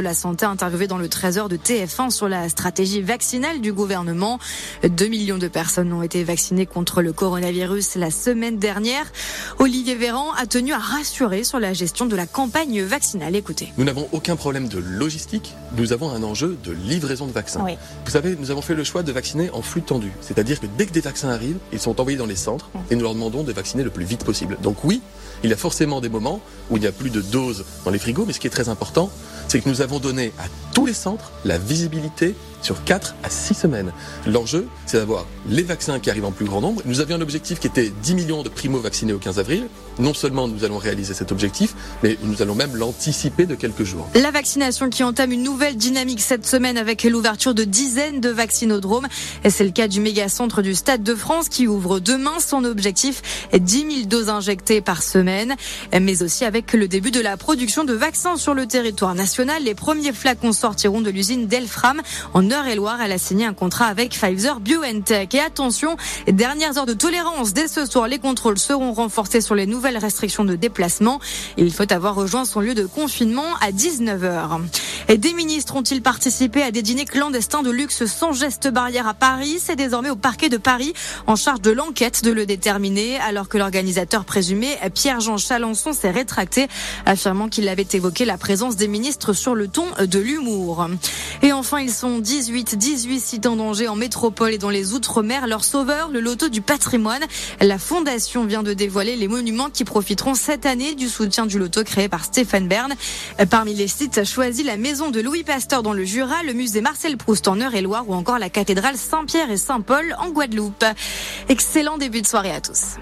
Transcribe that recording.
de la Santé interviewé dans le 13h de TF1 sur la stratégie vaccinale du gouvernement. 2 millions de personnes ont été vaccinées contre le coronavirus la semaine dernière. Olivier Véran a tenu à rassurer sur la gestion de la campagne vaccinale. Écoutez. Nous n'avons aucun problème de logistique. Nous avons un enjeu de livraison de vaccins. Vous savez, nous avons fait le choix de vacciner en flux tendu. C'est-à-dire que dès que des vaccins arrivent, ils sont envoyés dans les centres et nous leur demandons de vacciner le plus vite possible. Donc oui, il y a forcément des moments où il n'y a plus de doses dans les frigos, mais ce qui est très important, c'est que nous avons donné à tous les centres la visibilité sur 4 à 6 semaines. L'enjeu, c'est d'avoir les vaccins qui arrivent en plus grand nombre. Nous avions un objectif qui était 10 millions de primo-vaccinés au 15 avril. Non seulement nous allons réaliser cet objectif, mais nous allons même l'anticiper de quelques jours. La vaccination qui entame une nouvelle dynamique cette semaine avec l'ouverture de dizaines de vaccinodromes. C'est le cas du méga-centre du Stade de France qui ouvre demain son objectif 10 000 doses injectées par semaine, mais aussi avec le début de la production de vaccins sur le territoire national. Les premiers flacons sortiront de l'usine Delfram en Eure-et-Loire. Elle a signé un contrat avec Pfizer BioNTech. Et attention, dernières heures de tolérance. Dès ce soir, les contrôles seront renforcés sur les nouvelles restrictions de déplacement. Il faut avoir rejoint son lieu de confinement à 19h. Et des ministres ont-ils participé à des dîners clandestins de luxe sans geste barrière à Paris? C'est désormais au parquet de Paris en charge de l'enquête de le déterminer, alors que l'organisateur présumé, Pierre-Jean Chalençon, s'est rétracté, affirmant qu'il avait évoqué la présence des ministres sur le ton de l'humour. Et enfin, ils sont 18, 18 sites en danger en métropole et dans les Outre-mer. Leur sauveur, le loto du patrimoine. La fondation vient de dévoiler les monuments qui profiteront cette année du soutien du loto créé par Stéphane Bern. Parmi les sites choisis, la maison de Louis Pasteur dans le Jura, le musée Marcel Proust en Eure-et-Loire ou encore la cathédrale Saint-Pierre et Saint-Paul en Guadeloupe. Excellent début de soirée à tous.